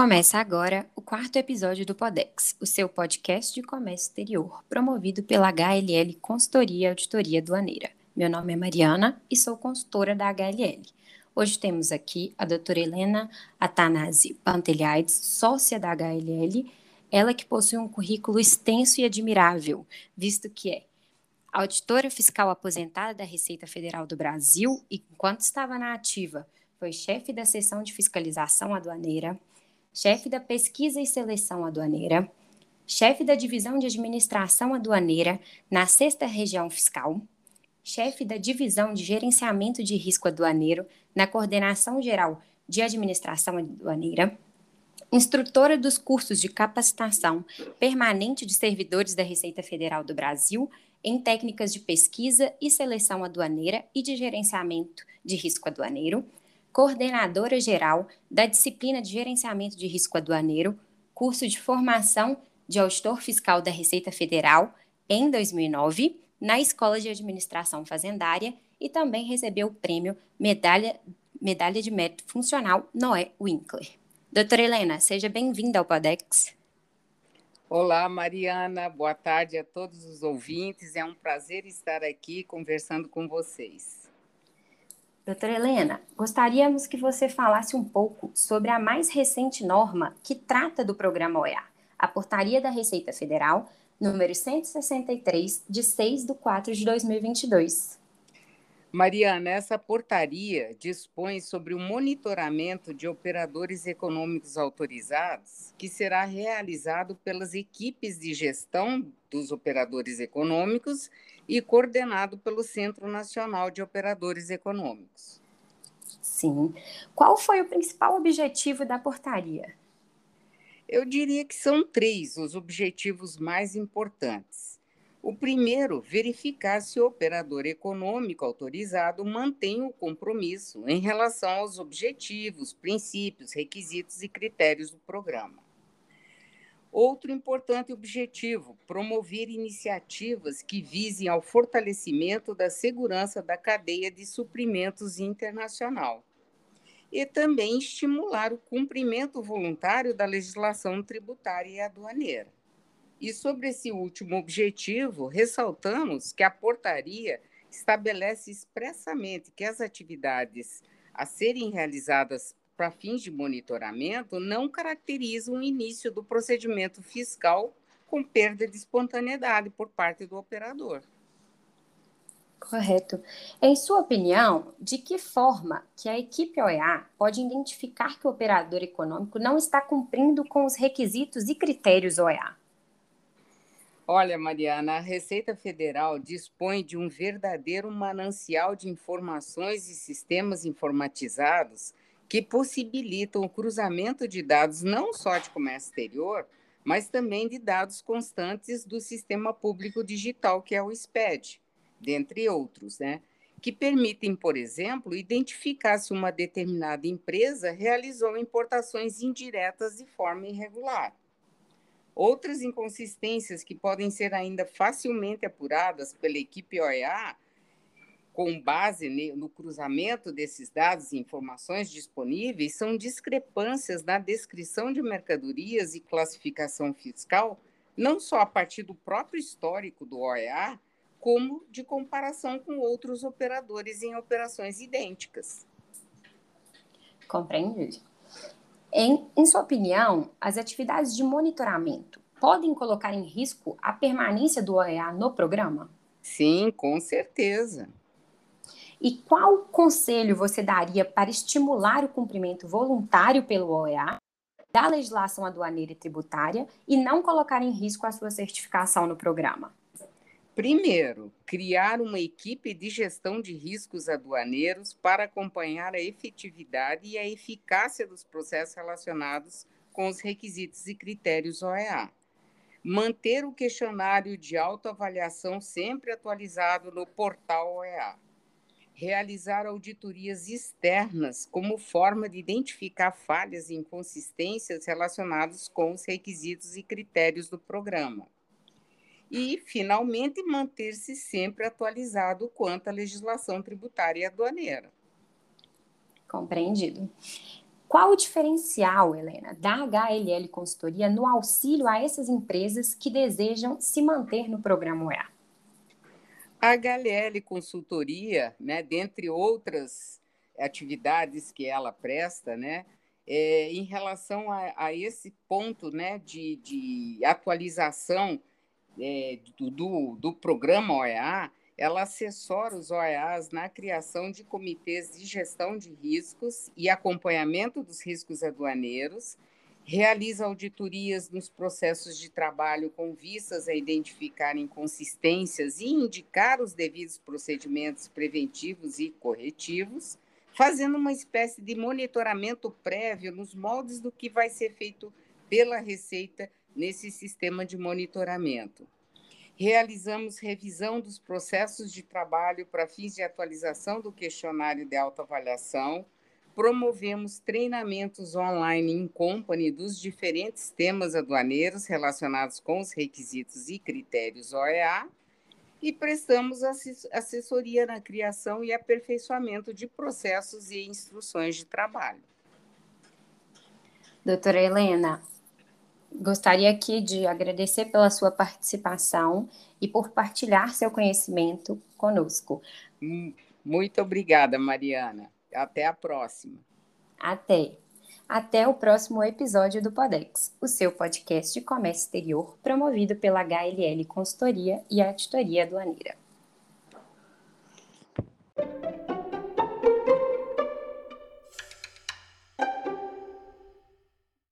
Começa agora o quarto episódio do Podex, o seu podcast de comércio exterior, promovido pela HLL Consultoria e Auditoria Aduaneira. Meu nome é Mariana e sou consultora da HLL. Hoje temos aqui a doutora Helena Atanasi Pantelhaides, sócia da HLL, ela que possui um currículo extenso e admirável, visto que é auditora fiscal aposentada da Receita Federal do Brasil e, enquanto estava na ativa, foi chefe da seção de fiscalização aduaneira, chefe da pesquisa e seleção aduaneira, chefe da divisão de administração aduaneira na sexta região fiscal, chefe da divisão de gerenciamento de risco aduaneiro na coordenação geral de administração aduaneira, instrutora dos cursos de capacitação permanente de servidores da Receita Federal do Brasil em técnicas de pesquisa e seleção aduaneira e de gerenciamento de risco aduaneiro, coordenadora geral da disciplina de gerenciamento de risco aduaneiro, curso de formação de auditor fiscal da Receita Federal em 2009, na Escola de Administração Fazendária e também recebeu o prêmio Medalha, Medalha de Mérito Funcional Noé Winkler. Doutora Helena, seja bem-vinda ao Podex. Olá, Mariana. Boa tarde a todos os ouvintes. É um prazer estar aqui conversando com vocês. Doutora Helena, gostaríamos que você falasse um pouco sobre a mais recente norma que trata do programa OEA, a Portaria da Receita Federal, número 163, de 6 de 4 de 2022. Mariana, essa portaria dispõe sobre o monitoramento de operadores econômicos autorizados, que será realizado pelas equipes de gestão dos operadores econômicos e coordenado pelo Centro Nacional de Operadores Econômicos. Sim. Qual foi o principal objetivo da portaria? Eu diria que são três os objetivos mais importantes. O primeiro, verificar se o operador econômico autorizado mantém o compromisso em relação aos objetivos, princípios, requisitos e critérios do programa. Outro importante objetivo: promover iniciativas que visem ao fortalecimento da segurança da cadeia de suprimentos internacional. E também estimular o cumprimento voluntário da legislação tributária e aduaneira. E sobre esse último objetivo, ressaltamos que a portaria estabelece expressamente que as atividades a serem realizadas para fins de monitoramento não caracterizam o início do procedimento fiscal com perda de espontaneidade por parte do operador. Correto. Em sua opinião, de que forma que a equipe OEA pode identificar que o operador econômico não está cumprindo com os requisitos e critérios OEA? Olha, Mariana, a Receita Federal dispõe de um verdadeiro manancial de informações e sistemas informatizados que possibilitam o cruzamento de dados não só de comércio exterior, mas também de dados constantes do Sistema Público Digital, que é o SPED, dentre outros, né? que permitem, por exemplo, identificar se uma determinada empresa realizou importações indiretas de forma irregular. Outras inconsistências que podem ser ainda facilmente apuradas pela equipe OEA, com base no cruzamento desses dados e informações disponíveis, são discrepâncias na descrição de mercadorias e classificação fiscal, não só a partir do próprio histórico do OEA, como de comparação com outros operadores em operações idênticas. Compreendido. Em, em sua opinião, as atividades de monitoramento podem colocar em risco a permanência do OEA no programa? Sim, com certeza. E qual conselho você daria para estimular o cumprimento voluntário pelo OEA da legislação aduaneira e tributária e não colocar em risco a sua certificação no programa? Primeiro, criar uma equipe de gestão de riscos aduaneiros para acompanhar a efetividade e a eficácia dos processos relacionados com os requisitos e critérios OEA. Manter o questionário de autoavaliação sempre atualizado no portal OEA. Realizar auditorias externas como forma de identificar falhas e inconsistências relacionadas com os requisitos e critérios do programa e, finalmente, manter-se sempre atualizado quanto à legislação tributária e aduaneira. Compreendido. Qual o diferencial, Helena, da HLL Consultoria no auxílio a essas empresas que desejam se manter no programa UEA? A HLL Consultoria, né, dentre outras atividades que ela presta, né, é, em relação a, a, esse ponto né, de, de atualização é, do, do, programa OEA, ela assessora os OEAs na criação de comitês de gestão de riscos e acompanhamento dos riscos aduaneiros, realiza auditorias nos processos de trabalho com vistas a identificar inconsistências e indicar os devidos procedimentos preventivos e corretivos, fazendo uma espécie de monitoramento prévio nos moldes do que vai ser feito pela Receita nesse sistema de monitoramento. Realizamos revisão dos processos de trabalho para fins de atualização do questionário de autoavaliação, promovemos treinamentos online em company dos diferentes temas aduaneiros relacionados com os requisitos e critérios OEA e prestamos assessoria na criação e aperfeiçoamento de processos e instruções de trabalho. Doutora Helena, gostaria aqui de agradecer pela sua participação e por partilhar seu conhecimento conosco. Hum, muito obrigada, Mariana. Até a próxima. Até. Até o próximo episódio do Podex, o seu podcast de comércio exterior promovido pela HLL Consultoria e a Atitoria Aduaneira.